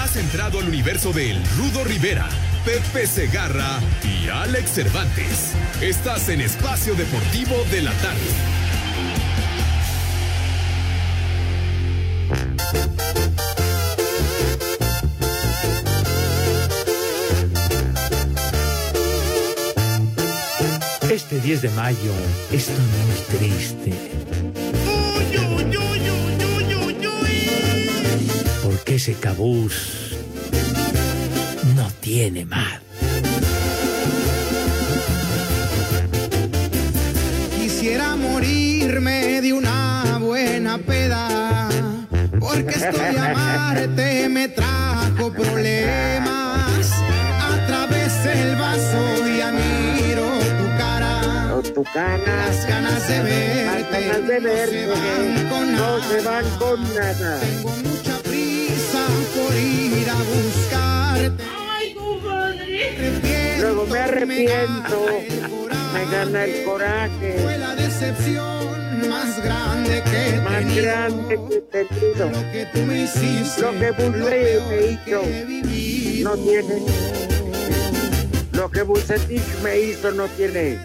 Has entrado al universo de El Rudo Rivera, Pepe Segarra y Alex Cervantes. Estás en Espacio Deportivo de la Tarde. Este 10 de mayo es muy triste. Porque ese cabús no tiene mar. Quisiera morirme de una buena peda, porque esto de amarte me trajo problemas. A través del vaso ya miro tu cara, tu cara. las ganas de Las verte, ganas de verte no se van con no nada. se van con nada. Tengo prisa por ir a buscarte. Luego me arrepiento, me gana el coraje Fue la decepción más grande que he más tenido. grande que he tenido. Lo que tú me hiciste, Lo que peor me hizo, no tiene. Lo que Bucetich me hizo no tiene.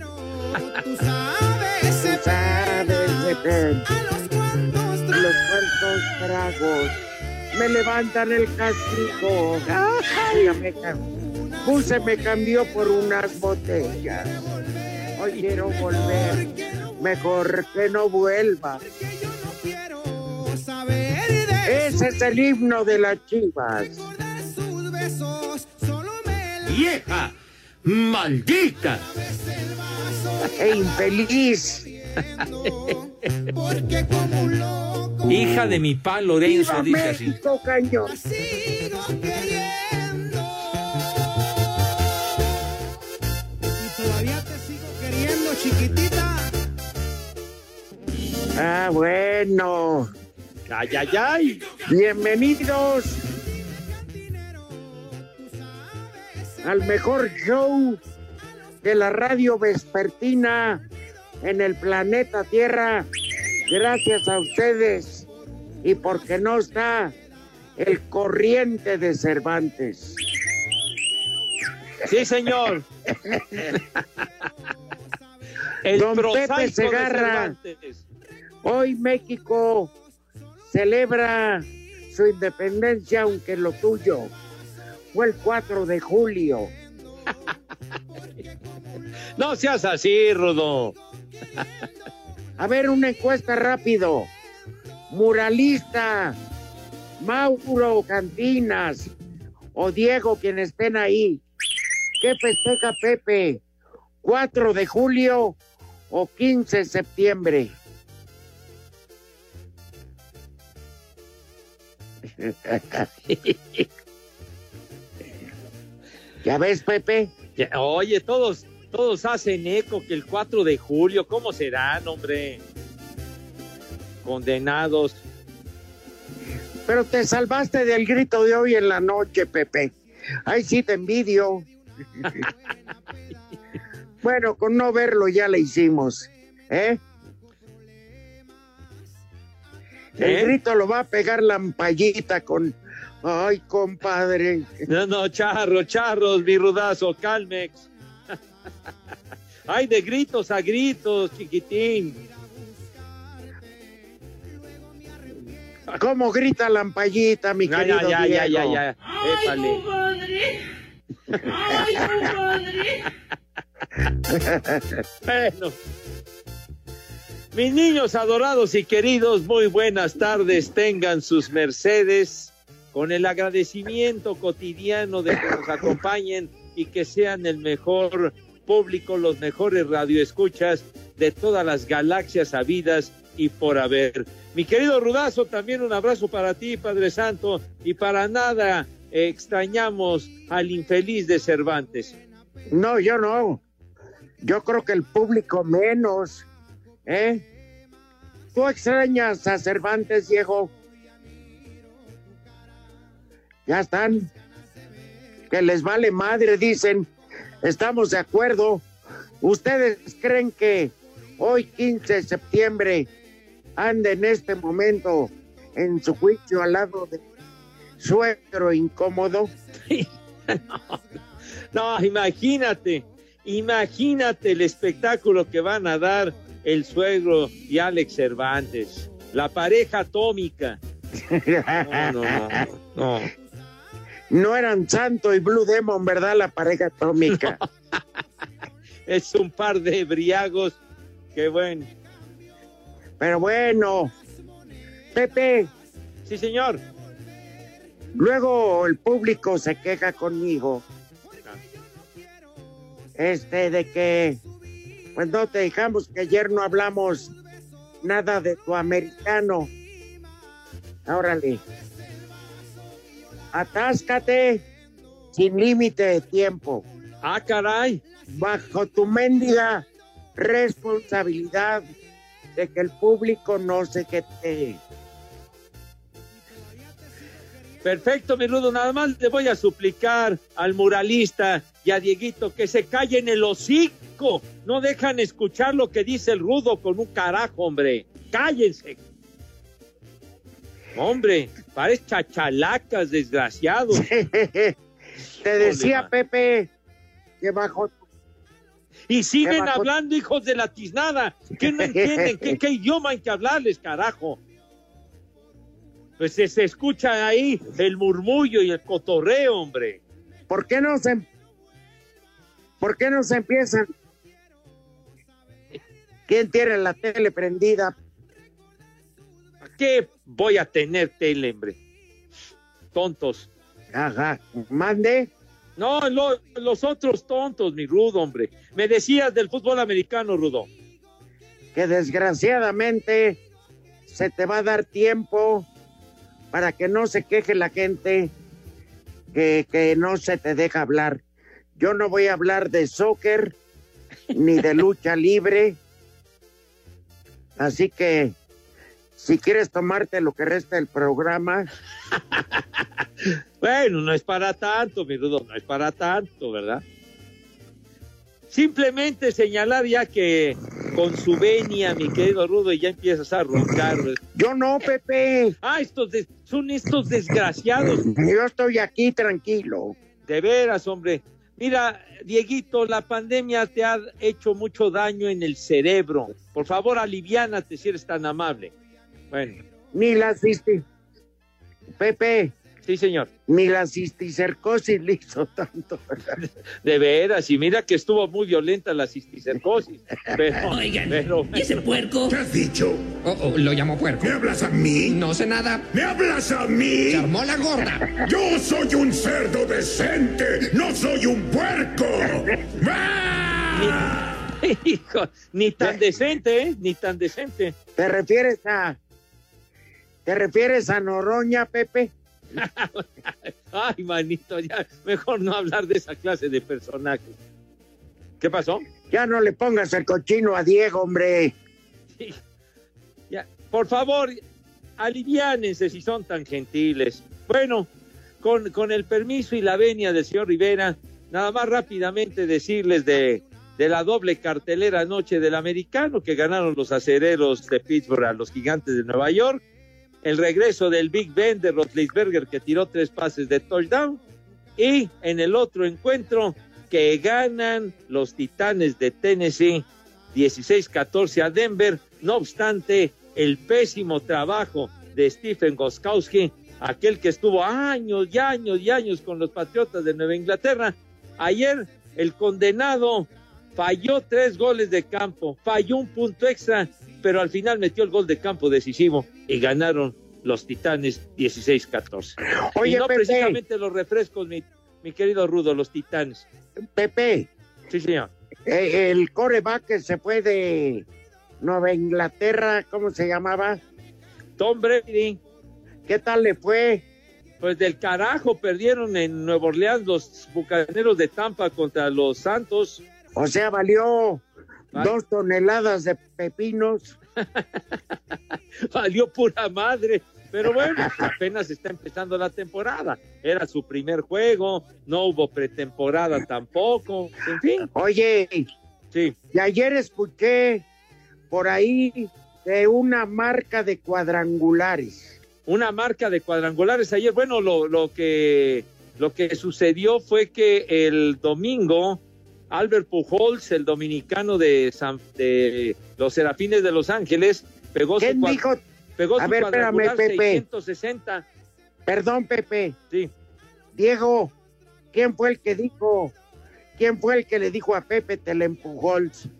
Tú sabes, Tú sabes, a los cuantos los cuantos tragos me levantan el castigo. Ay, me cambió por unas botellas. Hoy quiero volver. Mejor que no vuelva. Ese es el himno de las chivas. ¡Vieja! ¡Maldita! E infeliz. porque como un loco Hija de mi pa Lorenzo, ¡Viva dice así. México, cañón! sigo queriendo. Y todavía te sigo queriendo, chiquitita. Ah, bueno. ¡Ay, ay, ay! Bienvenidos al mejor show de la radio vespertina en el planeta Tierra. Gracias a ustedes. Y porque no está el corriente de Cervantes. Sí, señor. El Don Pepe Segarra. Hoy México celebra su independencia, aunque lo tuyo fue el 4 de julio. No seas así, Rudo. A ver, una encuesta rápido. Muralista, Mauro Cantinas o Diego, quien estén ahí. ¿Qué festeja Pepe? ¿4 de julio o 15 de septiembre? ¿Ya ves, Pepe? Ya, Oye, todos, todos hacen eco que el 4 de julio, ¿cómo serán, hombre? Condenados. Pero te salvaste del grito de hoy en la noche, Pepe. Ay, sí te envidio. bueno, con no verlo ya le hicimos. ¿Eh? El ¿Eh? grito lo va a pegar la ampallita con. Ay, compadre. No, no, charro, charros, mi rudazo, Calmex. Ay, de gritos a gritos, chiquitín. ¿Cómo grita la ampallita, mi Ya, querido ya, ya, ya, ya, ya. Épale. Bueno. Mis niños adorados y queridos, muy buenas tardes. Tengan sus mercedes con el agradecimiento cotidiano de que nos acompañen y que sean el mejor público, los mejores radioescuchas de todas las galaxias habidas y por haber. Mi querido Rudazo, también un abrazo para ti, Padre Santo, y para nada extrañamos al infeliz de Cervantes. No, yo no. Yo creo que el público menos. ¿Eh? ¿Tú extrañas a Cervantes, Diego? Ya están. Que les vale madre, dicen. Estamos de acuerdo. ¿Ustedes creen que hoy, 15 de septiembre, anda en este momento en su juicio al lado de suegro incómodo? No, imagínate, imagínate el espectáculo que van a dar el suegro y Alex Cervantes, la pareja atómica. No, no, no, no. No eran Santo y Blue Demon, ¿verdad? La pareja atómica. Es un par de briagos que bueno. Pero bueno, Pepe, Sí, señor. luego el público se queja conmigo. Este, de que, pues no te dejamos que ayer no hablamos nada de tu americano. Órale. Atáscate sin límite de tiempo. Ah, caray. bajo tu mendiga responsabilidad de que el público no se quede. Perfecto, mi rudo. Nada más le voy a suplicar al muralista y a Dieguito que se callen el hocico. No dejan escuchar lo que dice el rudo con un carajo, hombre. Cállense. Hombre, pares chachalacas, desgraciados. Te decía. Pepe que bajo Y siguen bajo- hablando, hijos de la tiznada. ¿Qué no entienden? ¿Qué, qué idioma hay que hablarles, carajo? Pues se, se escucha ahí el murmullo y el cotorreo, hombre. ¿Por qué no se ¿Por qué no se empiezan? ¿Quién tiene la tele prendida? ¿A qué voy a tener tele, hombre? Tontos. Ajá, mande. No, lo- los otros tontos, mi Rudo, hombre. Me decías del fútbol americano, Rudo. que desgraciadamente se te va a dar tiempo para que no se queje la gente que, que no se te deja hablar. Yo no voy a hablar de soccer ni de lucha libre. Así que si quieres tomarte lo que resta del programa, Bueno, no es para tanto, mi Rudo, no es para tanto, ¿verdad? Simplemente señalar ya que con su venia, mi querido Rudo, ya empiezas a roncar. yo no, Pepe. Ah, estos des- son estos desgraciados. Yo estoy aquí tranquilo. De veras, hombre. Mira, Dieguito, la pandemia te ha hecho mucho daño en el cerebro. Por favor, aliviánate si eres tan amable. Bueno, Ni la cisti... Pepe, sí, señor. ni la cisticercosis le hizo tanto. De veras, y mira que estuvo muy violenta la cisticercosis. Pero, Oigan, pero, ¿y ese puerco? ¿Qué has dicho? Oh, oh, lo llamo puerco. ¿Me hablas a mí? No sé nada. ¿Me hablas a mí? Se armó la gorda. Yo soy un cerdo decente, no soy un puerco. ¡Ah! hijo, ni tan decente, ¿eh? Ni tan decente. ¿Te refieres a... ¿Te refieres a Noroña, Pepe? Ay, manito, ya, mejor no hablar de esa clase de personajes. ¿Qué pasó? Ya no le pongas el cochino a Diego, hombre. Sí. Ya, por favor, aliviánense si son tan gentiles. Bueno, con, con el permiso y la venia del señor Rivera, nada más rápidamente decirles de, de la doble cartelera anoche del americano que ganaron los acereros de Pittsburgh a los gigantes de Nueva York. El regreso del Big Ben de Rotlisberger que tiró tres pases de touchdown. Y en el otro encuentro que ganan los Titanes de Tennessee 16-14 a Denver. No obstante, el pésimo trabajo de Stephen Goskowski, aquel que estuvo años y años y años con los Patriotas de Nueva Inglaterra. Ayer el condenado falló tres goles de campo, falló un punto extra, pero al final metió el gol de campo decisivo y ganaron los Titanes 16-14. Y Oye, no Pepe, precisamente los refrescos, mi, mi querido Rudo, los Titanes. Pepe, Sí, señor. eh, el coreback que se fue de Nueva Inglaterra, ¿cómo se llamaba? Tom Brady, ¿Qué tal le fue? Pues del carajo perdieron en Nueva Orleans los bucaneros de Tampa contra los Santos. O sea, valió Vale. dos toneladas de pepinos. Valió pura madre. Pero bueno, apenas está empezando la temporada. Era su primer juego, no hubo pretemporada tampoco. En fin, Oye, sí. y ayer escuché por ahí de una marca de cuadrangulares. una marca de cuadrangulares ayer. Bueno, lo, lo que lo que sucedió fue que el domingo Albert Pujols, el dominicano de, San- de los Serafines de Los Ángeles, pegó su, ¿Quién cua- dijo? pegó A su ver, espérame, Pepe. 660. Perdón, Pepe. Sí. Diego, ¿quién fue el que dijo? ¿Quién fue el que le dijo a Pepe te le empujó?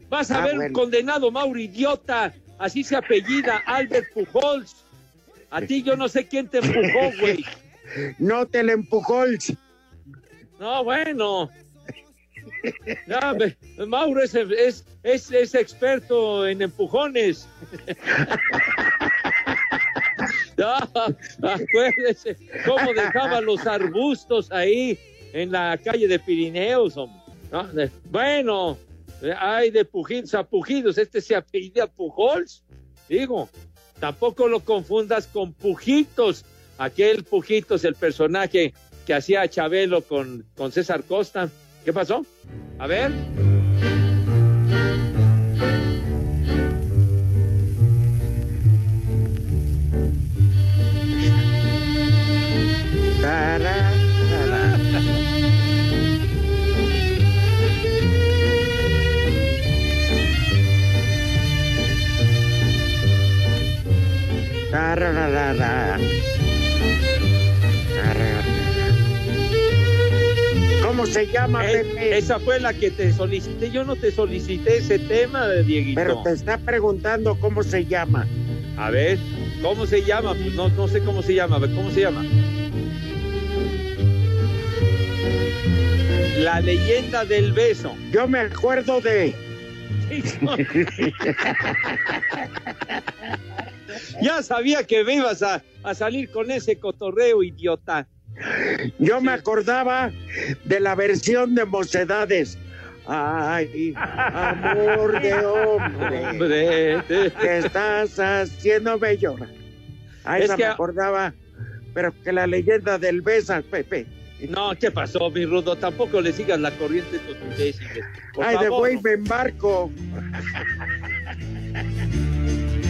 Vas a Ah, ver un condenado, Mauro, idiota. Así se apellida Albert Pujols. A ti yo no sé quién te empujó, güey. No te le empujó. No, bueno. Ya, Mauro es, es, es, es experto en empujones. Ya, acuérdese cómo dejaba los arbustos ahí en la calle de Pirineos. hombre. Bueno, hay de pujidos a pujidos. Este se apellida Pujols. Digo, tampoco lo confundas con Pujitos. Aquel Pujitos, el personaje que hacía Chabelo con, con César Costa. ¿Qué pasó? A ver. ¿Cómo se llama, Eh, Pepe? esa fue la que te solicité. Yo no te solicité ese tema, Dieguito. Pero te está preguntando cómo se llama. A ver, ¿cómo se llama? Pues no, no sé cómo se llama. A ver, ¿cómo se llama? La leyenda del beso. Yo me acuerdo de. ya sabía que me ibas a, a salir con ese cotorreo, idiota. Yo me acordaba de la versión de Mocedades. Ay, amor de hombre. Que estás haciéndome llorar. Ahí Es no que- me acordaba, pero que la leyenda del Besas, Pepe. No, ¿qué pasó, mi rudo? Tampoco le sigas la corriente a estos imbéciles. Ay, de favor. güey me embarco.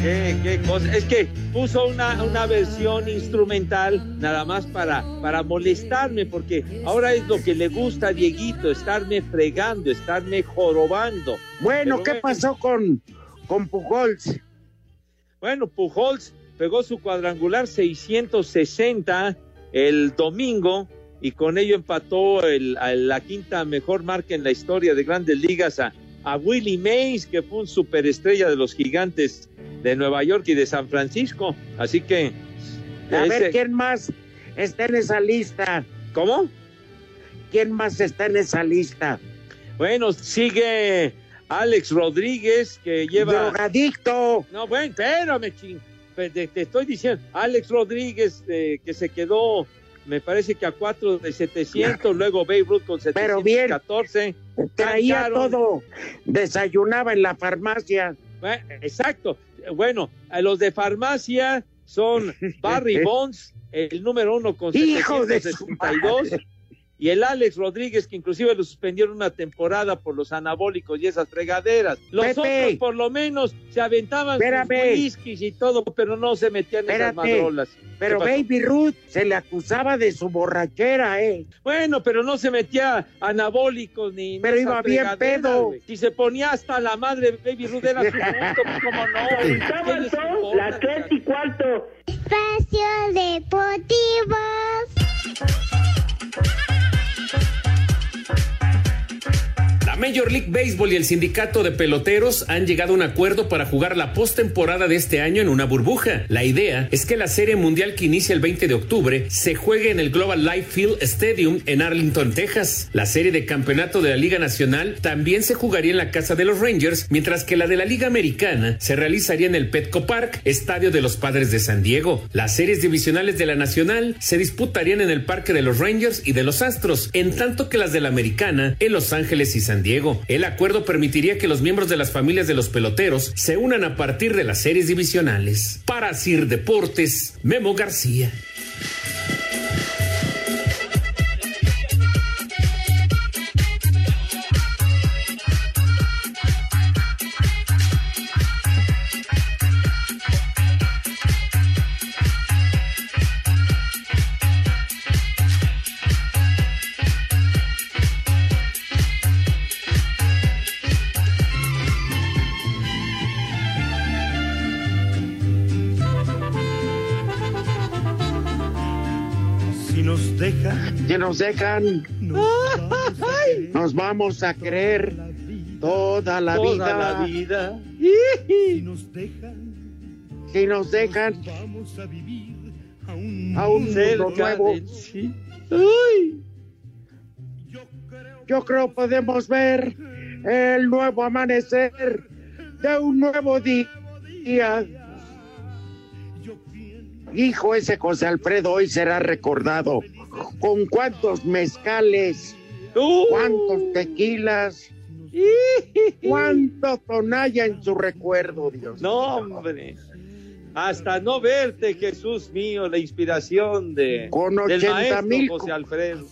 ¿Qué, qué cosa? Es que puso una, una versión instrumental nada más para, para molestarme, porque ahora es lo que le gusta a Dieguito, estarme fregando, estarme jorobando. Bueno, Pero ¿qué bueno. pasó con, con Pujols? Bueno, Pujols pegó su cuadrangular 660 el domingo y con ello empató el- a la quinta mejor marca en la historia de grandes ligas a, a Willie Mays, que fue un superestrella de los gigantes de Nueva York y de San Francisco. Así que... A ver, ¿quién más está en esa lista? ¿Cómo? ¿Quién más está en esa lista? Bueno, sigue Alex Rodríguez, que lleva... Drogadicto. No, bueno, espérame, ching. Te, te estoy diciendo, Alex Rodríguez, eh, que se quedó, me parece que a 4 de 700, luego Babe Ruth con Pero bien. 714. Traía Cantaron. todo. Desayunaba en la farmacia. Eh, Exacto. Bueno, a los de farmacia son Barry Bonds, el número uno con Hijo de su 762. Y el Alex Rodríguez, que inclusive lo suspendieron una temporada por los anabólicos y esas fregaderas. Los Pepe. otros, por lo menos, se aventaban Espérame. sus whiskies y todo, pero no se metían en esas madrolas. Pero. Baby Ruth se le acusaba de su borrachera, ¿eh? Bueno, pero no se metía anabólicos ni. Pero iba bien pedo. Si se ponía hasta la madre Baby Ruth era su punto, pues cómo no. ¿Qué les importa? y cuarto. Espacio Deportivo. La Major League Baseball y el sindicato de peloteros han llegado a un acuerdo para jugar la postemporada de este año en una burbuja. La idea es que la serie mundial que inicia el 20 de octubre se juegue en el Global Life Field Stadium en Arlington, Texas. La serie de campeonato de la Liga Nacional también se jugaría en la casa de los Rangers, mientras que la de la Liga Americana se realizaría en el Petco Park, estadio de los Padres de San Diego. Las series divisionales de la Nacional se disputarían en el Parque de los Rangers y de los Astros, en tanto que las de la Americana en Los Ángeles y San Diego. El acuerdo permitiría que los miembros de las familias de los peloteros se unan a partir de las series divisionales. Para Sir Deportes, Memo García. Nos dejan, nos vamos a querer toda la Toda vida. la vida. si nos dejan, Si nos dejan vamos a vivir a un a un mundo nuevo, sí. Yo creo podemos ver el nuevo amanecer de un nuevo día. Hijo, ese José Alfredo hoy será recordado. ¿Con cuántos mezcales? Uh. ¿Cuántos tequilas? ¿Cuánto tonalla en su recuerdo, Dios? No, hombre. Hasta no verte, Jesús mío, la inspiración de Con del 80 maestro mil José Alfredo.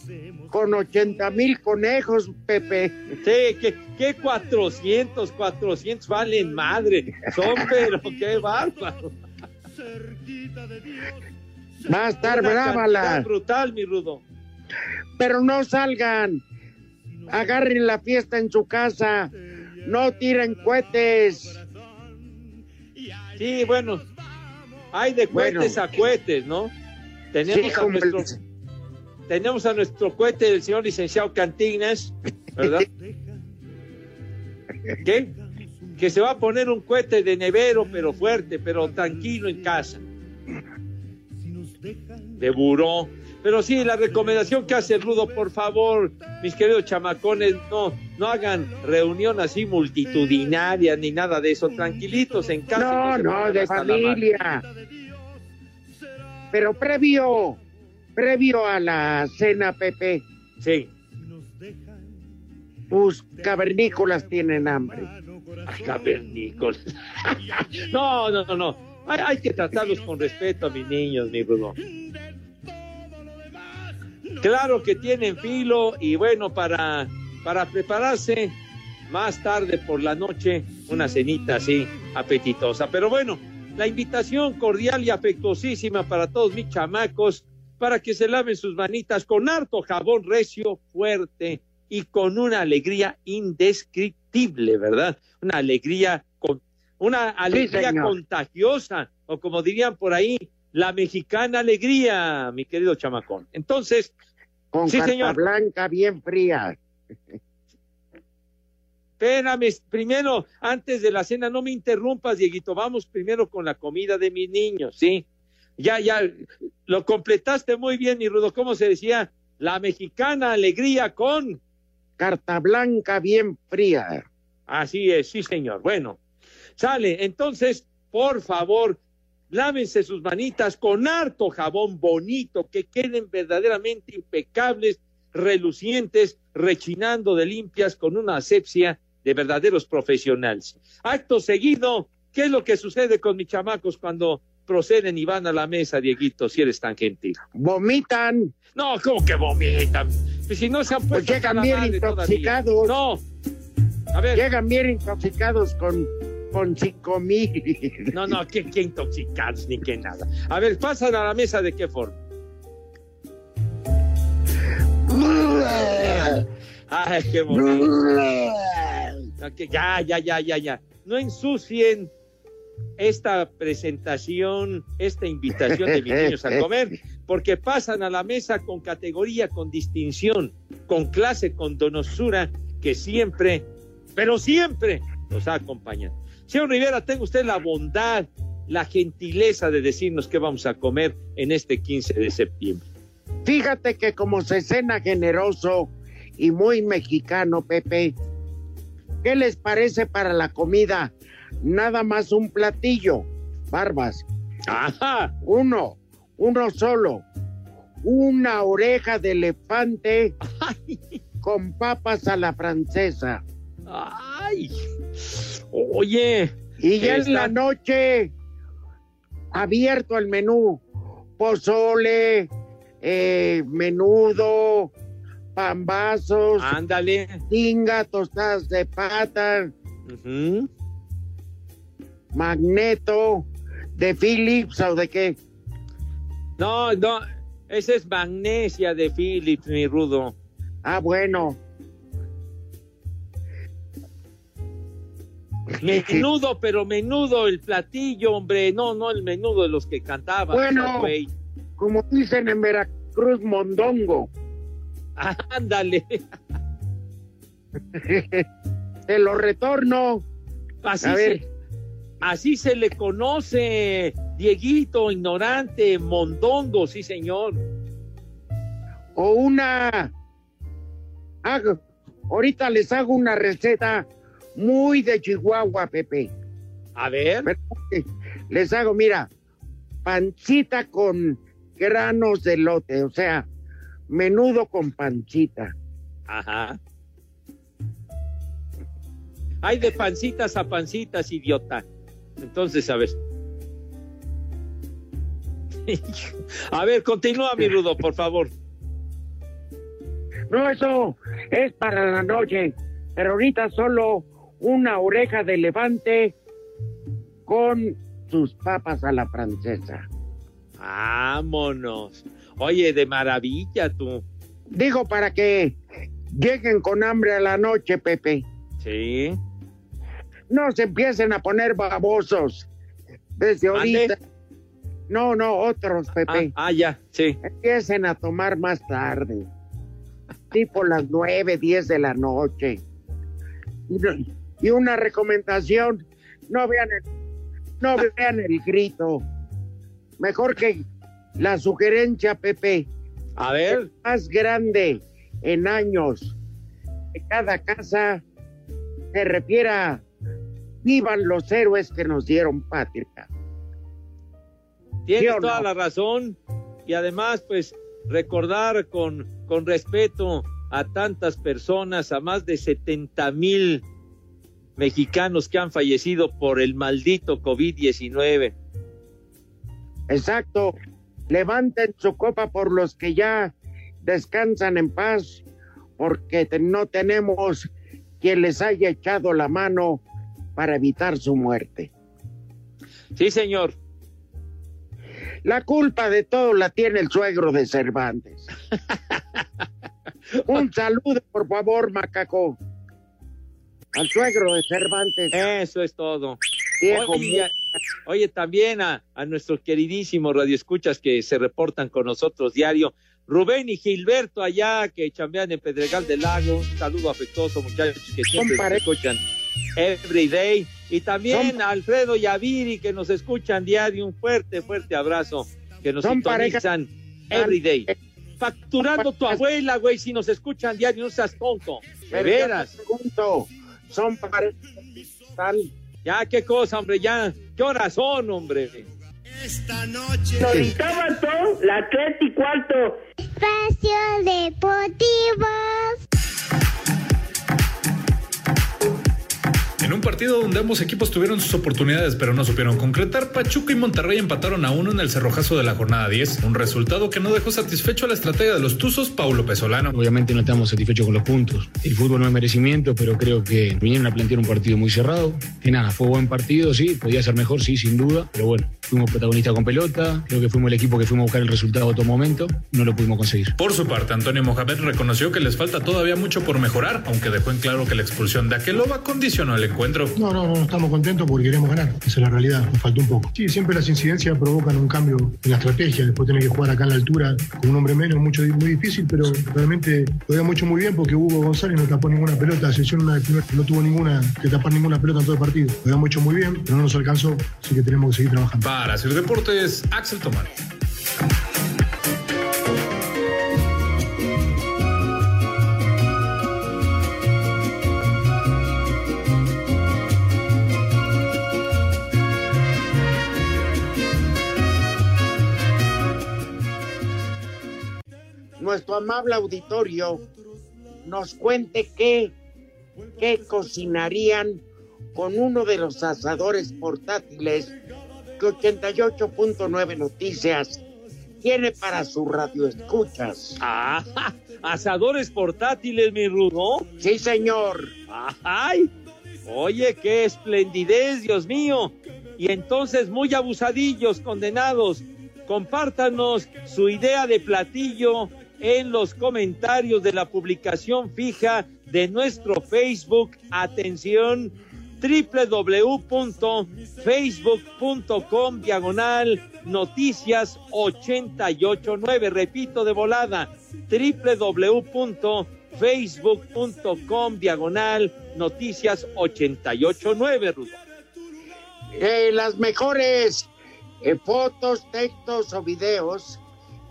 Con 80 mil conejos, Pepe. Sí, que, que 400, 400 valen madre. Son, pero qué bárbaro. Va a estar Una brava la. brutal, mi rudo. Pero no salgan. Agarren la fiesta en su casa. No tiren cohetes. Sí, bueno, hay de Bueno. cohetes a cohetes, ¿no? Tenemos, Sí, a nuestro, tenemos a nuestro cohete, el señor licenciado Cantinas, ¿verdad? ¿Qué? Que se va a poner un cohete de nevero, pero fuerte, pero tranquilo en casa. De buró. Pero sí, la recomendación que hace Rudo, por favor, mis queridos chamacones, no, no hagan reunión así multitudinaria ni nada de eso. Tranquilitos en casa. No, no, pongan de familia. Pero previo, previo a la cena, Pepe, Sí. tus cavernícolas tienen hambre. Ay, cavernícolas. no, no, no, no. Hay, hay que tratarlos con respeto a mis niños, mi Bruno. Claro que tienen filo y bueno, para, para prepararse más tarde por la noche, una cenita así apetitosa. Pero bueno, la invitación cordial y afectuosísima para todos mis chamacos, para que se laven sus manitas con harto jabón recio, fuerte y con una alegría indescriptible, ¿verdad? Una alegría con una alegría contagiosa, o como dirían por ahí, la mexicana alegría, mi querido chamacón. Entonces, Con Sí, carta señor. blanca bien fría. espérame, primero, antes de la cena, no me interrumpas, Dieguito, vamos primero con la comida de mis niños, ¿sí? Ya, ya, lo completaste muy bien, mi Rudo, ¿cómo se decía? La mexicana alegría con... Carta blanca bien fría. Así es, sí, señor. Bueno, sale. Entonces, por favor, lávense sus manitas con harto jabón bonito, que queden verdaderamente impecables, relucientes, rechinando de limpias, con una asepsia de verdaderos profesionales. Acto seguido, ¿qué es lo que sucede con mis chamacos cuando proceden y van a la mesa, Dieguito, si eres tan gentil? Vomitan, No, ¿cómo que vomitan? Pues si no se han pues puesto llegan hasta la bien todavía. intoxicados. No. A ver. Llegan bien intoxicados con, con cinco mil. No, no, qué, qué intoxicados ni qué nada. A ver, pasan a la mesa de qué forma. Ay, qué bonito. Ya, ya, ya, ya, ya. No ensucien esta presentación, esta invitación de mis niños a comer, porque pasan a la mesa con categoría, con distinción, con clase, con donosura, que siempre pero siempre nos ha acompañado. Señor Rivera, tenga usted la bondad, la gentileza de decirnos qué vamos a comer en este 15 de septiembre. Fíjate que como se cena generoso y muy mexicano, Pepe, ¿qué les parece para la comida? Nada más un platillo, barbas. Ajá. Uno, uno solo. Una oreja de elefante con papas a la francesa. Ay. Oye. Y ya en está- la noche, abierto el menú. Pozole, eh, menudo, pambazos, Ándale. tinga, tostadas de pata, magneto, de Philips o de qué. No, no. Esa es magnesia de Philips, mi rudo. Ah, bueno. Menudo, pero menudo el platillo, hombre. No, no el menudo de los que cantaban. Bueno. güey. Como dicen en Veracruz, mondongo. Ándale. Te lo retorno. Así, A ver. Se, así se le conoce, Dieguito, ignorante, mondongo, sí, señor. O una... Hago- ahorita les hago una receta muy de Chihuahua, Pepe. A ver. Eh, Les hago, mira, pancita con granos de lote, o sea, menudo con pancita. Ajá. Hay de pancitas a pancitas, idiota. Entonces, a ver. A ver, continúa, mi rudo, por favor. No, eso es para la noche, pero ahorita solo una oreja de elefante con sus papas a la francesa. Vámonos. Oye, de maravilla tú. Digo para que lleguen con hambre a la noche, Pepe. Sí. No se empiecen a poner babosos desde ¿Mande? ahorita. No, no, otros, Ah, Pepe. ah, ya, sí. Empiecen a tomar más tarde. Tipo las nueve, diez de la noche. Y, y una recomendación, no vean el, no vean el grito. Mejor que la sugerencia, Pepe, A ver, más grande en años que cada casa se refiera vivan los héroes que nos dieron patria. tienes ¿Sí o toda no? la razón. Y además, pues, recordar con, con respeto a tantas personas, a más de 70 mil mexicanos que han fallecido por el maldito COVID-19. Exacto. Levanten su copa por los que ya descansan en paz, porque no tenemos quien les haya echado la mano para evitar su muerte. Sí, señor. La culpa de todo la tiene el suegro de Cervantes. Un saludo, por favor, macaco. Al suegro de Cervantes. Eso es todo. Viejo Oye, oye, también a, a nuestros queridísimos radioescuchas que se reportan con nosotros diario. Rubén y Gilberto allá que chambean en Pedregal del Lago. Un saludo afectuoso, muchachos, que siempre nos escuchan every day. Y también a Alfredo y a Viri que nos escuchan diario. Un fuerte, fuerte abrazo. Que nos sintonizan every day. Facturando tu abuela, güey, si nos escuchan diario, no seas tonto. De veras. pregunto, son parejas tal. Ya, qué cosa, hombre, ya. ¿Qué horas son, hombre? Sábado, la tres y cuarto. Espacio Deportivo. En un partido donde ambos equipos tuvieron sus oportunidades pero no supieron concretar, Pachuca y Monterrey empataron a uno en el cerrojazo de la jornada 10, un resultado que no dejó satisfecho a la estratega de los Tuzos, Paulo Pesolano. Obviamente no estamos satisfechos con los puntos. El fútbol no es merecimiento, pero creo que vinieron a plantear un partido muy cerrado. Que nada, fue buen partido, sí, podía ser mejor, sí, sin duda, pero bueno, fuimos protagonistas con pelota, creo que fuimos el equipo que fuimos a buscar el resultado a todo momento, no lo pudimos conseguir. Por su parte, Antonio Mohamed reconoció que les falta todavía mucho por mejorar, aunque dejó en claro que la expulsión de Aqueloba condicionó el encuentro. No, no, no estamos contentos porque queremos ganar. Esa es la realidad, nos faltó un poco. Sí, siempre las incidencias provocan un cambio en la estrategia. Después tener que jugar acá en la altura con un hombre menos, mucho, muy difícil, pero realmente lo habíamos hecho muy bien porque Hugo González no tapó ninguna pelota. Selección no, no tuvo ninguna que tapar ninguna pelota en todo el partido. Lo habíamos hecho muy bien, pero no nos alcanzó, así que tenemos que seguir trabajando. Para hacer deportes, Axel Tomás. Nuestro amable auditorio nos cuente qué, qué cocinarían con uno de los asadores portátiles que 88.9 Noticias tiene para su radio escuchas. Ah, asadores portátiles, mi Rudo. Sí, señor. Ay, oye, qué esplendidez, Dios mío. Y entonces, muy abusadillos, condenados, compártanos su idea de platillo en los comentarios de la publicación fija de nuestro Facebook. Atención, www.facebook.com diagonal noticias 889. Repito de volada, www.facebook.com diagonal noticias 889, Rudo. Eh, las mejores eh, fotos, textos o videos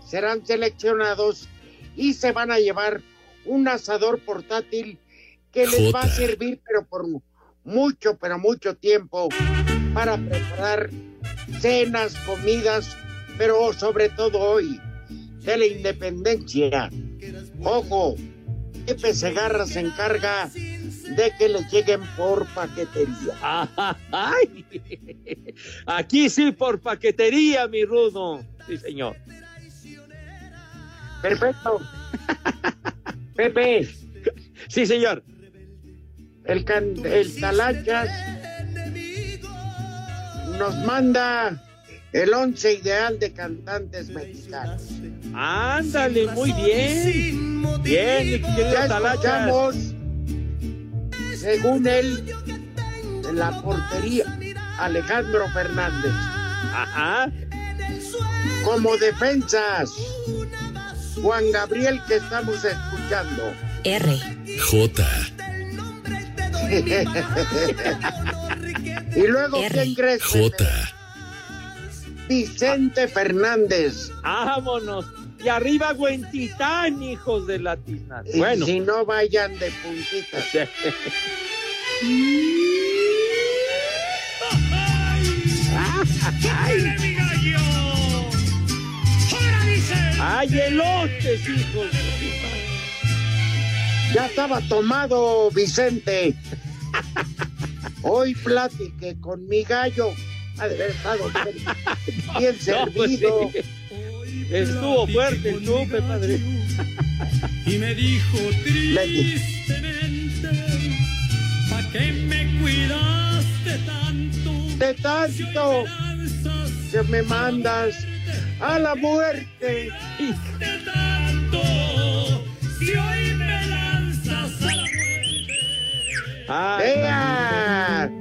serán seleccionados y se van a llevar un asador portátil que les va a servir, pero por mucho, pero mucho tiempo para preparar cenas, comidas, pero sobre todo hoy, de la independencia. Ojo, Pepe Segarra se encarga de que les lleguen por paquetería. Ay, aquí sí por paquetería, mi rudo. Sí, señor. Perfecto. Pepe. Sí, señor. El, can, el Talachas nos manda el once ideal de cantantes mexicanos. Ándale, muy bien. Bien, ya escuchamos, según él, en la portería, Alejandro Fernández. Ajá. Como defensas, Juan Gabriel que estamos escuchando. R. J. y luego, R. ¿quién crees? J. Vicente Fernández. Vámonos. Y arriba Huentitán, hijos de la tiznada. Y Bueno. si no vayan de puntitas. ¡Ay, elotes, hijos! Ya estaba tomado, Vicente. Hoy platiqué con mi gallo. Ha de haber estado bien No, pues servido. sí. Estuvo fuerte el chupe, padre. Y me dijo tristemente, ¿pa' qué me cuidaste tanto? De tanto que me mandas a la muerte. Tanto, si hoy me lanzas a la muerte.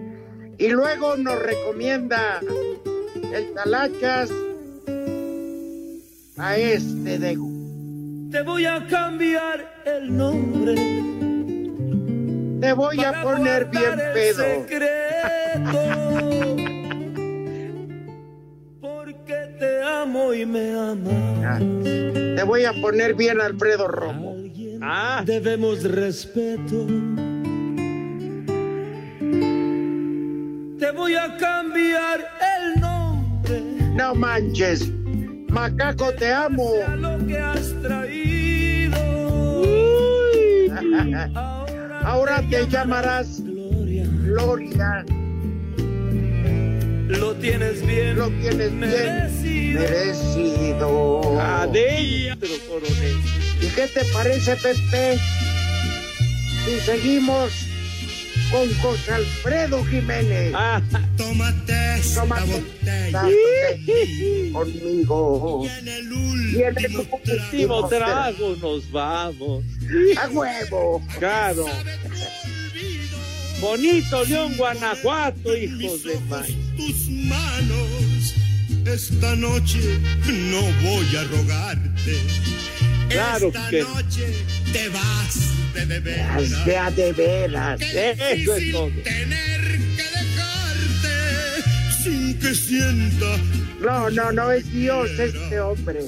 Y luego nos recomienda el Talachas a este de Te voy a cambiar el nombre. Te voy a poner bien pedo. te amo y me amas. Ah, Te voy a poner bien Alfredo Romo. Ah, Debemos respeto. Te voy a cambiar el nombre No manches. Macaco, te amo. lo que has traído. Ahora te llamarás Gloria. Gloria. Lo tienes bien. Lo tienes bien merecido. merecido. adentro, coronel. ¿Y qué te parece, Pepe? Si seguimos con José Alfredo Jiménez. Ah, Tómate Tómate esta botella conmigo. Y en el último trago nos vamos. A huevo. Claro. Bonito León, Guanajuato, hijos de ma- tus manos. Esta noche no voy a rogarte. Claro Esta que- noche te vas de de veras. De a de veras. Eso es todo. tener que dejarte sin que sienta No, no, no es Dios este hombre.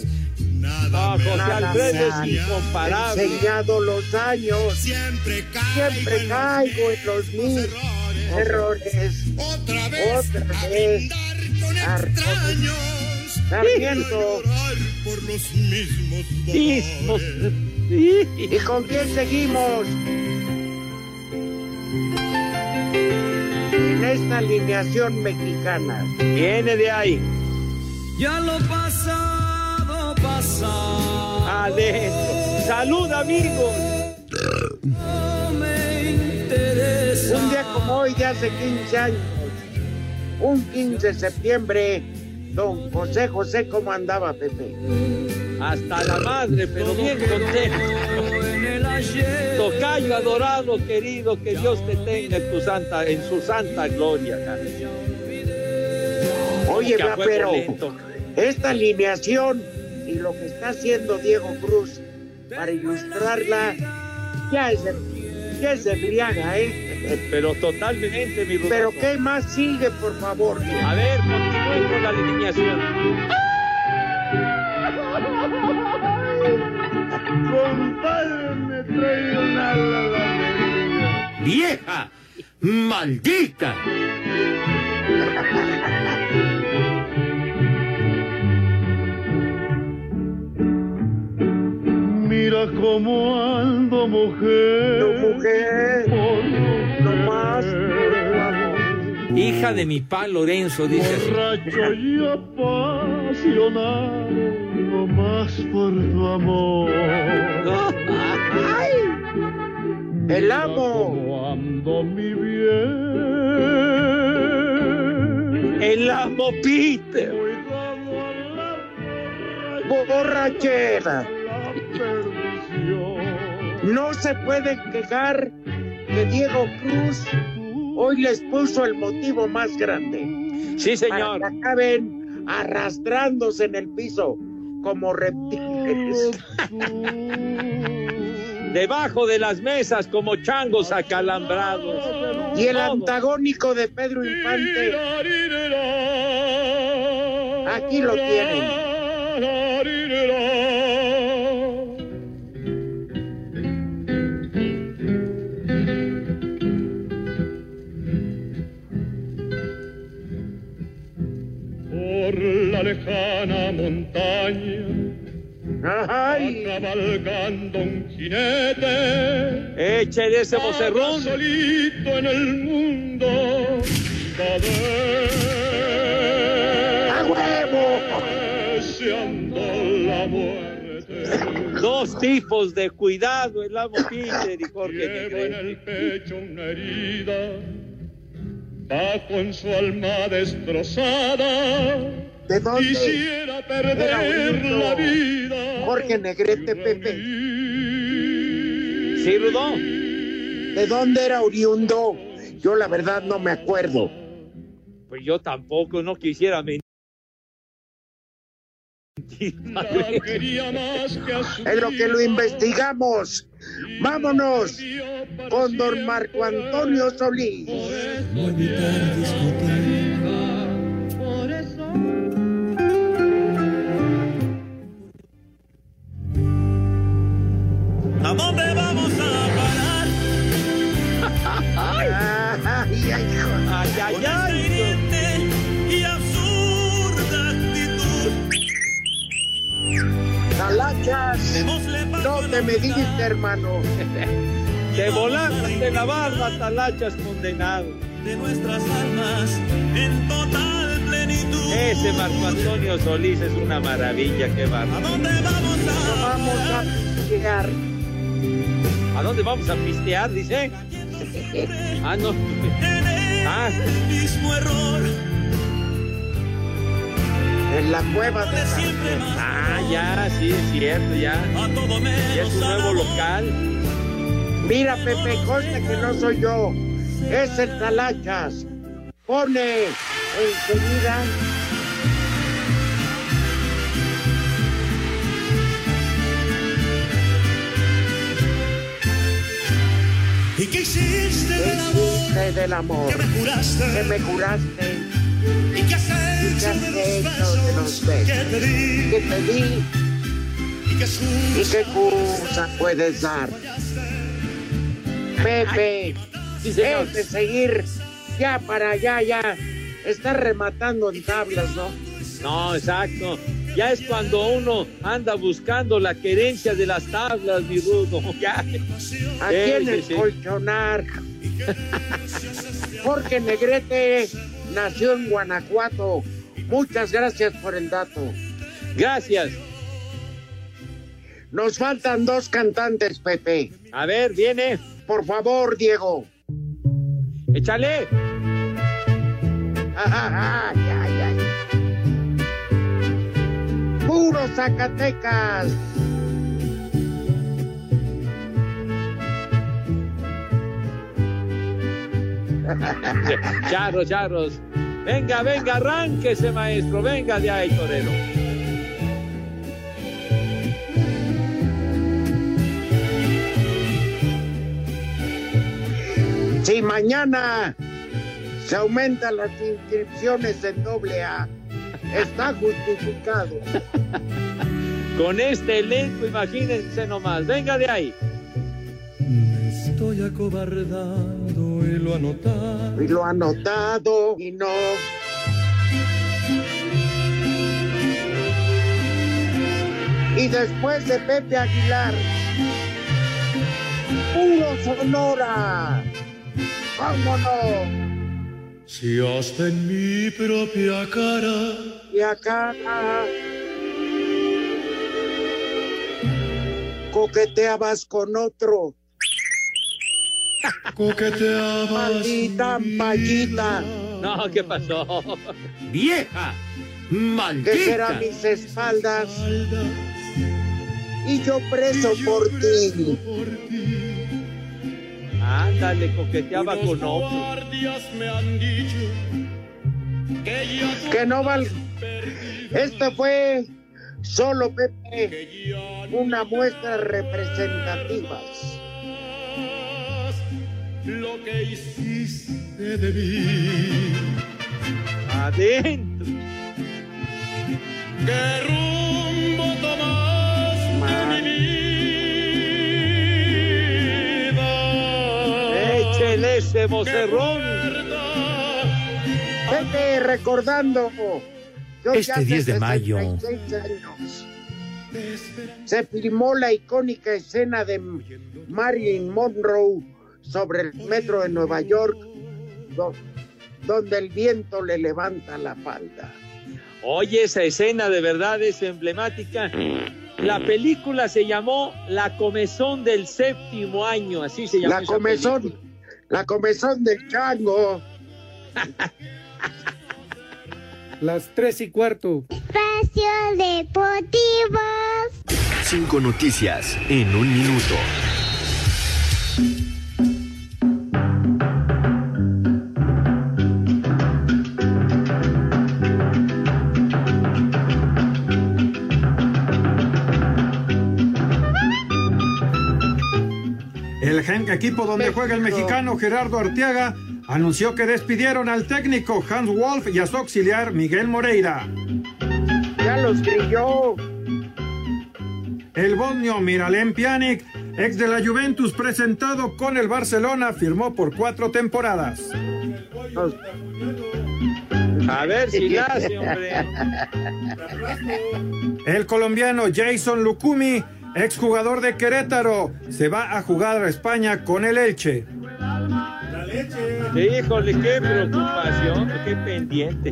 Nada No, José Nada Alfredo es incomparable. Enseñado los años. Siempre caigo, Siempre en caigo en los mismos errores. Otra vez Otra a vez. brindar con extraños. Sarmiento. Por los mismos dolores. ¿Y con quién seguimos? En esta alineación mexicana. Viene de ahí. Ya lo pasado, pasado. Adentro. Salud, amigos. No me interesa. Un día como hoy de hace 15 años, un 15 de septiembre, don José José, ¿cómo andaba Pepe? Hasta la madre, pero bien contento. Tocayo adorado, querido, que Dios te tenga en, tu santa, en su santa gloria. Oye, pero esta alineación y lo que está haciendo Diego Cruz para ilustrarla, ya es de, ya es de briaga, ¿eh? Pero totalmente, mi Rudazo. Pero ¿qué más sigue, por favor? A ver, continúen con la alineación. Compadre, me trae una ¡Vieja! ¡Maldita! Mira cómo ando, mujer. No, mujer, no más, por favor. Hija de mi pa Lorenzo, dice así. Borracho y apasionado, no más por tu amor. ¡Ay! ¡El amo! ando, mi bien. El amo Peter. Borrachera. No se pueden quejar que Diego Cruz hoy les puso el motivo más grande. Sí, Para señor. que acaben arrastrándose en el piso como reptiles. Debajo de las mesas como changos acalambrados. Y el antagónico de Pedro Infante, aquí lo tienen. Lejana montaña, Ay, cabalgando un jinete. Échale ese Anda vocerrón. solito en el mundo. ¡A huevo! Deseando la muerte. Dos tipos de cuidado, el amo Peter y Jorge Lleva en el pecho una herida. Va con su alma destrozada. ¿De dónde? Quisiera Era perder la vida. Jorge Negrete Pepe. Sí, Rudó. ¿De dónde era oriundo? Yo la verdad no me acuerdo. Pues yo tampoco, no quisiera mentir. En lo que lo investigamos. Vámonos con don Marco Antonio Solís. No evitar discutir. Hermano. Te volaste de la barba, talachas condenado. de nuestras almas en total plenitud. Ese Marco Antonio Solís es una maravilla, qué ¿A bárbaro. dónde vamos a Vamos a llegar. ¿A dónde vamos a pistear? Dice. Ah, no. Ah, mismo error. En la cueva de ah, ya, sí, es cierto, ya. Ya es un nuevo local. Mira, Pepe, consta que no soy yo. Es el Talachas. Pone enseguida. ¿Y qué hiciste del amor? hiciste del amor? Que me juraste. Que me juraste. ¿Y qué has ¿Y qué hecho has de los besos que te di? ¿Y qué ¿Y qué excusa puedes dar? Pepe, es de seguir ya para allá, ya. Estás rematando en tablas, ¿no? No, exacto. Ya es cuando uno anda buscando la querencia de las tablas, mi rudo. Ya. Aquí Eh, en el sí, sí. colchonar. Jorge Negrete nació en Guanajuato. Muchas gracias por el dato. Gracias. Nos faltan dos cantantes, Pepe. A ver, viene. Por favor, Diego. Échale. Ay, ay, ay. Puro Zacatecas. Charros, charros. Venga, venga, arránquese, maestro. Venga de ahí, torero. Si mañana se aumentan las inscripciones en doble A, está justificado. Con este elenco, imagínense nomás. Venga de ahí. Estoy acobardado y lo anotado. Y lo ha notado y no. Y después de Pepe Aguilar, puro Sonora. ¿Cómo no? Si hasta en mi propia cara Y acá coqueteabas con otro. Coqueteabas. Maldita payita. No, ¿qué pasó? ¡Vieja! que será ¡Maldita! mis espaldas y yo preso por ti. Ándale, coqueteaba Unos con otro. guardias me han dicho que ya Que no val. Este fue solo Pepe, una muestra representativas. Lo que hiciste de mí. Adentro. ¿Qué rumbo tomaste mi vida? Échele ese vocerrón. Pepe recordando. yo Este ya hace 10 de mayo. 66 años, Se filmó la icónica escena de Marilyn Monroe sobre el metro de Nueva York, do- donde el viento le levanta la falda. Oye, esa escena de verdad es emblemática. La película se llamó La comezón del séptimo año, así se llama. La comezón, la comezón del chango. Las tres y cuarto. Espacio Deportivo. Cinco noticias en un minuto. Equipo donde juega el mexicano Gerardo Arteaga, anunció que despidieron al técnico Hans Wolf y a su auxiliar Miguel Moreira. Ya los grilló. El bosnio Miralem Pjanic, ex de la Juventus presentado con el Barcelona, firmó por cuatro temporadas. A ver si la hace, hombre. El colombiano Jason Lucumi, exjugador de Querétaro, se va a jugar a España con el Elche. Híjole, qué preocupación, qué pendiente.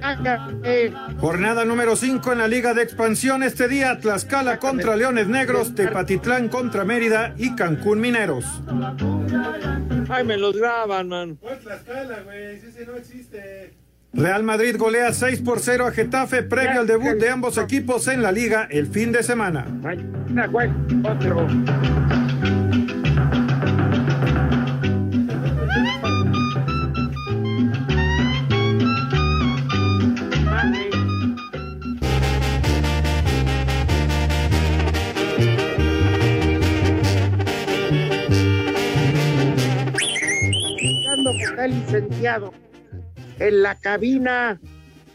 cállate. Jornada número 5 en la Liga de Expansión. Este día Tlaxcala contra Leones Negros, Tepatitlán contra Mérida y Cancún Mineros. Ay, me los graban, man. Real Madrid golea 6 por 0 a Getafe previo al debut de ambos equipos en la liga el fin de semana. En la cabina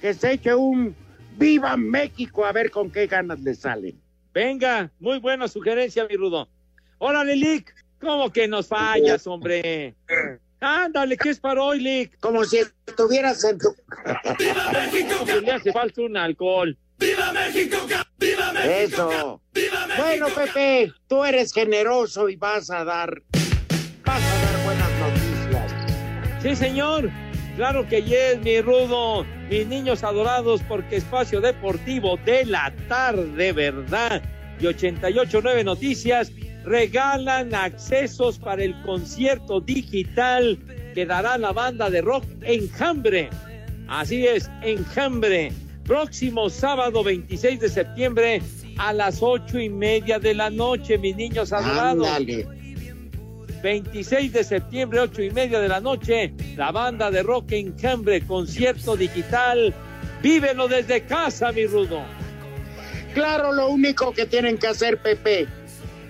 que se eche un Viva México a ver con qué ganas le salen. Venga, muy buena sugerencia, mi Rudo. Órale, Lick. ¿Cómo que nos fallas, hombre? Ándale, ¿qué es para hoy, Lick? Como si estuvieras en tu... ¡Viva México! Que le hace falta un alcohol. ¡Viva México! ¡Viva México! Eso. Bueno, Pepe, tú eres generoso y vas a dar... Vas a dar buenas noticias. Sí, señor. Claro que yes, mi Rudo. Mis niños adorados, porque Espacio Deportivo de la tarde, ¿verdad? Y 88.9 Noticias regalan accesos para el concierto digital que dará la banda de rock Enjambre. Así es, Enjambre. Próximo sábado 26 de septiembre a las ocho y media de la noche, mis niños adorados. 26 de septiembre, ocho y media de la noche, la banda de rock Enjambre, concierto digital. Vívelo desde casa, mi Rudo. Claro, lo único que tienen que hacer, Pepe,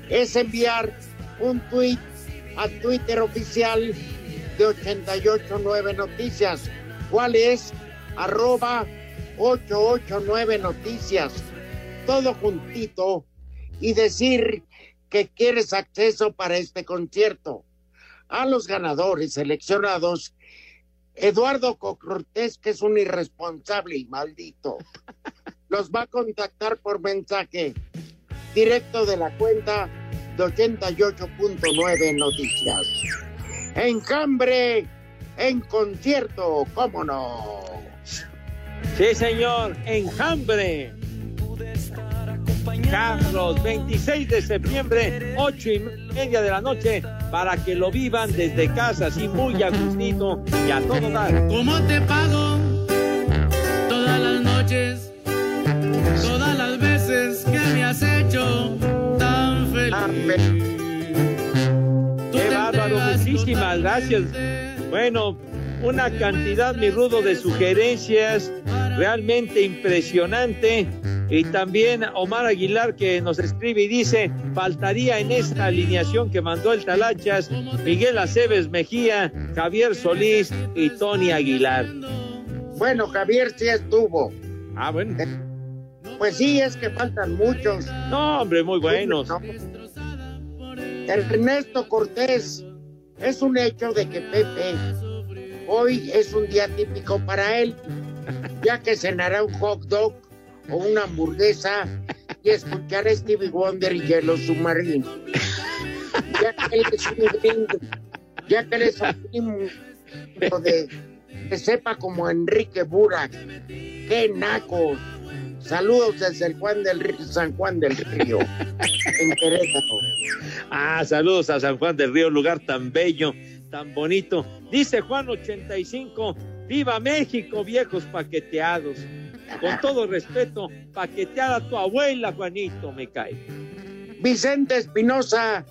es enviar un tweet a Twitter oficial de 889 Noticias. ¿Cuál es? Arroba 889 Noticias. Todo juntito y decir que quieres acceso para este concierto. A los ganadores seleccionados, Eduardo Cortés, que es un irresponsable y maldito, los va a contactar por mensaje directo de la cuenta de 88.9 Noticias. Encambre en concierto, ¿cómo no? Sí, señor, Enjambre. Carlos, 26 de septiembre, 8 y media de la noche, para que lo vivan desde casa, así muy a gustito y a todo dar. ¿Cómo te pago todas las noches, todas las veces que me has hecho tan feliz? Qué bárbaro, muchísimas gracias. Bueno, una cantidad, mi rudo, de sugerencias realmente impresionante. Y también Omar Aguilar que nos escribe y dice, faltaría en esta alineación que mandó el Talachas Miguel Aceves Mejía, Javier Solís y Tony Aguilar. Bueno, Javier sí estuvo. Ah, bueno. Pues sí, es que faltan muchos. No, hombre, muy buenos. Ernesto Cortés, es un hecho de que Pepe hoy es un día típico para él, ya que cenará un hot dog o una hamburguesa y escuchar a Stevie Wonder y Hielo Submarino. Ya que él es un ya que él un de que sepa como Enrique Burak. ¡Qué naco! Saludos desde Juan del Río, San Juan del Río, en. Ah, saludos a San Juan del Río, lugar tan bello, tan bonito. Dice Juan 85, viva México, viejos paqueteados. Con todo respeto, paqueteada tu abuela, Juanito, me cae. Vicente Espinosa,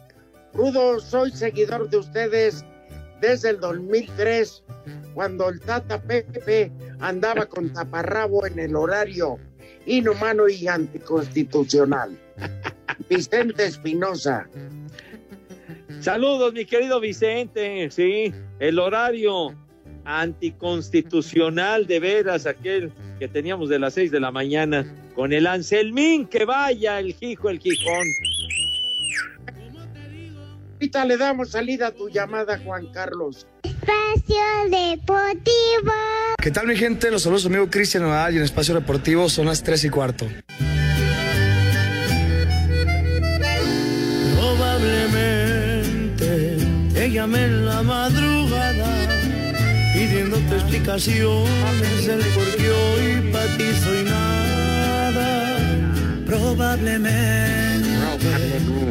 Rudo, soy seguidor de ustedes desde el 2003, cuando el Tata Pepe andaba con taparrabo en el horario inhumano y anticonstitucional. Vicente Espinosa. Saludos, mi querido Vicente. Sí, el horario anticonstitucional de veras, aquel que teníamos de las seis de la mañana, con el Anselmín, que vaya el Gijo, el Gijón. Ahorita le damos salida a tu llamada, Juan Carlos. Espacio Deportivo. ¿Qué tal mi gente? Los saludos amigo Cristian Nodal y en Espacio Deportivo son las 3 y cuarto. Probablemente te llamé en la madrugada explicaciones del por qué hoy para ti soy nada. Probablemente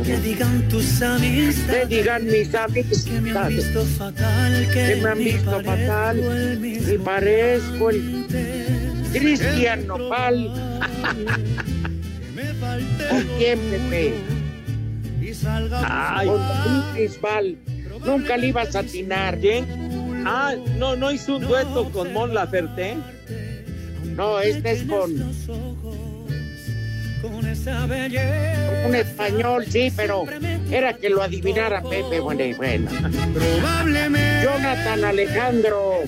que digan tus amistades, Que digan mis amigos que me han visto fatal, que, que me han visto fatal y parezco el Cristian Nopal. Salga Ay, Con Bisbal. Nunca le ibas a atinar. ¿quién? Ah, no, no hizo un dueto con Mon Laferte. No, este es con con esa belleza. un español, sí, pero era que lo adivinara Pepe. Bueno, y bueno. Probablemente Jonathan Alejandro.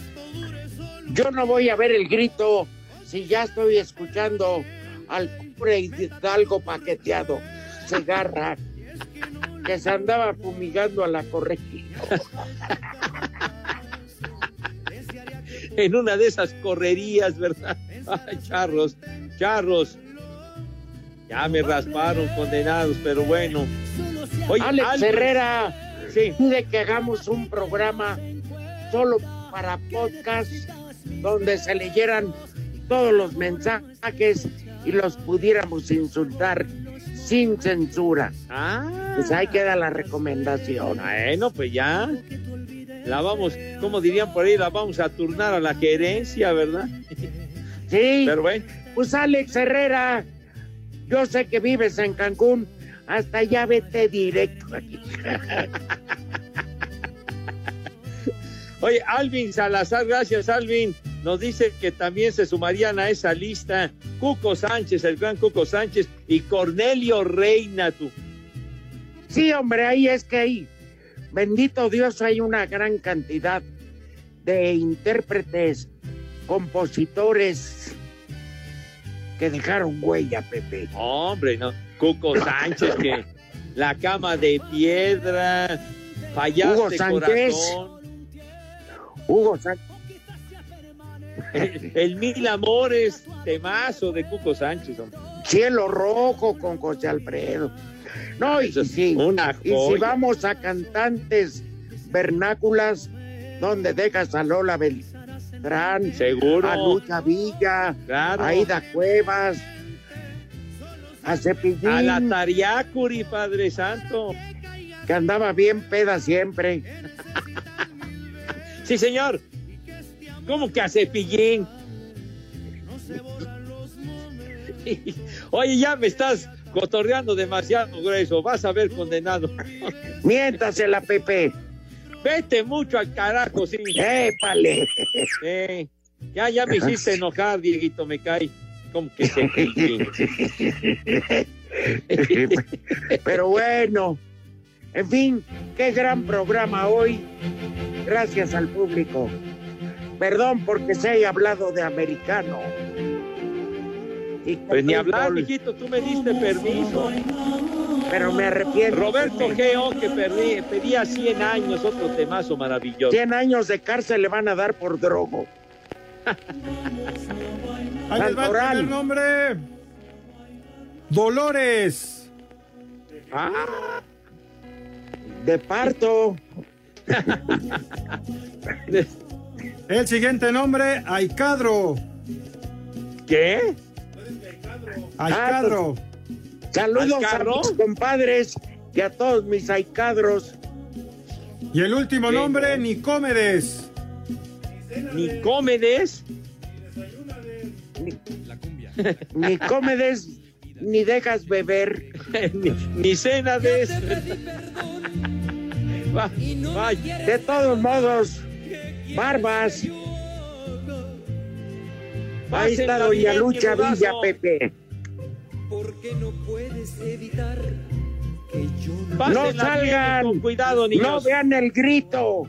Yo no voy a ver el grito si ya estoy escuchando al pobre Hidalgo paqueteado, Segarra, que se andaba fumigando a la corregida. En una de esas correrías, ¿verdad? Ay, charros, charros. Ya me rasparon, condenados, pero bueno. Oye, Alex Herrera Sí. pide que hagamos un programa solo para podcast donde se leyeran todos los mensajes y los pudiéramos insultar sin censura. Ah, Pues ahí queda la recomendación. bueno, pues ya. La vamos, como dirían por ahí, la vamos a turnar a la gerencia, ¿verdad? Sí, Pero bueno, pues Alex Herrera, yo sé que vives en Cancún, hasta allá vete directo aquí. Oye, Alvin Salazar, gracias Alvin. Nos dice que también se sumarían a esa lista Cuco Sánchez, el gran Cuco Sánchez y Cornelio Reina, tú. Sí, hombre, ahí es que ahí, bendito Dios, hay una gran cantidad de intérpretes, compositores que dejaron huella, Pepe. Hombre, no. Cuco Sánchez, que la cama de piedra, fallaste Hugo Sánchez. corazón, Hugo Sánchez. el, el Mil Amores, temazo de Cuco Sánchez, hombre. Cielo Rojo con José Alfredo. No, y, sí, una y si vamos a cantantes vernáculas, donde dejas a Lola Beltrán, Seguro. a Lucha Villa, Claro. a Ida Cuevas, a Cepillín, A la Tariacuri, Padre Santo. que andaba bien peda siempre. Sí, señor. ¿Cómo que a Cepillín? Oye, ya me estás cotorreando demasiado grueso. Vas a ver, condenado. Miéntasela, Pepe. Vete mucho al carajo, sí. ¡Épale! Sí. Ya, ya me hiciste enojar, Dieguito, me cae. ¿Cómo que Cepillín? Pero bueno, en fin, qué gran programa hoy. Gracias al público. Perdón porque se haya hablado de americano. Y Pues ni hablar, mijito, tú me diste permiso. Pero me arrepiento. Roberto Geo, que perdí, pedía 100 años, otro temazo maravilloso. 100 años de cárcel le van a dar por drogo. Ahí les va el nombre. Dolores. Ah, de parto. El siguiente nombre, Aicadro. ¿Qué? Aicadro. Saludos a mis compadres y a todos mis aicadros. Y el último nombre, Nicómedes. Nicómedes. Ni cómedes ni dejas beber. ni, ni cena de eso. Va- vaya. De todos modos, barbas. Ahí está Doña Lucha. Villa, Pepe. Porque no puedes evitar que yo no... Salgan. Con cuidado, niños. No vean el grito.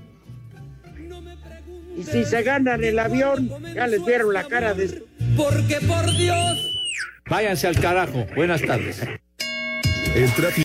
Y si se ganan el avión, ya les vieron la cara de... Porque por Dios... Váyanse al carajo. Buenas tardes. El tráfico.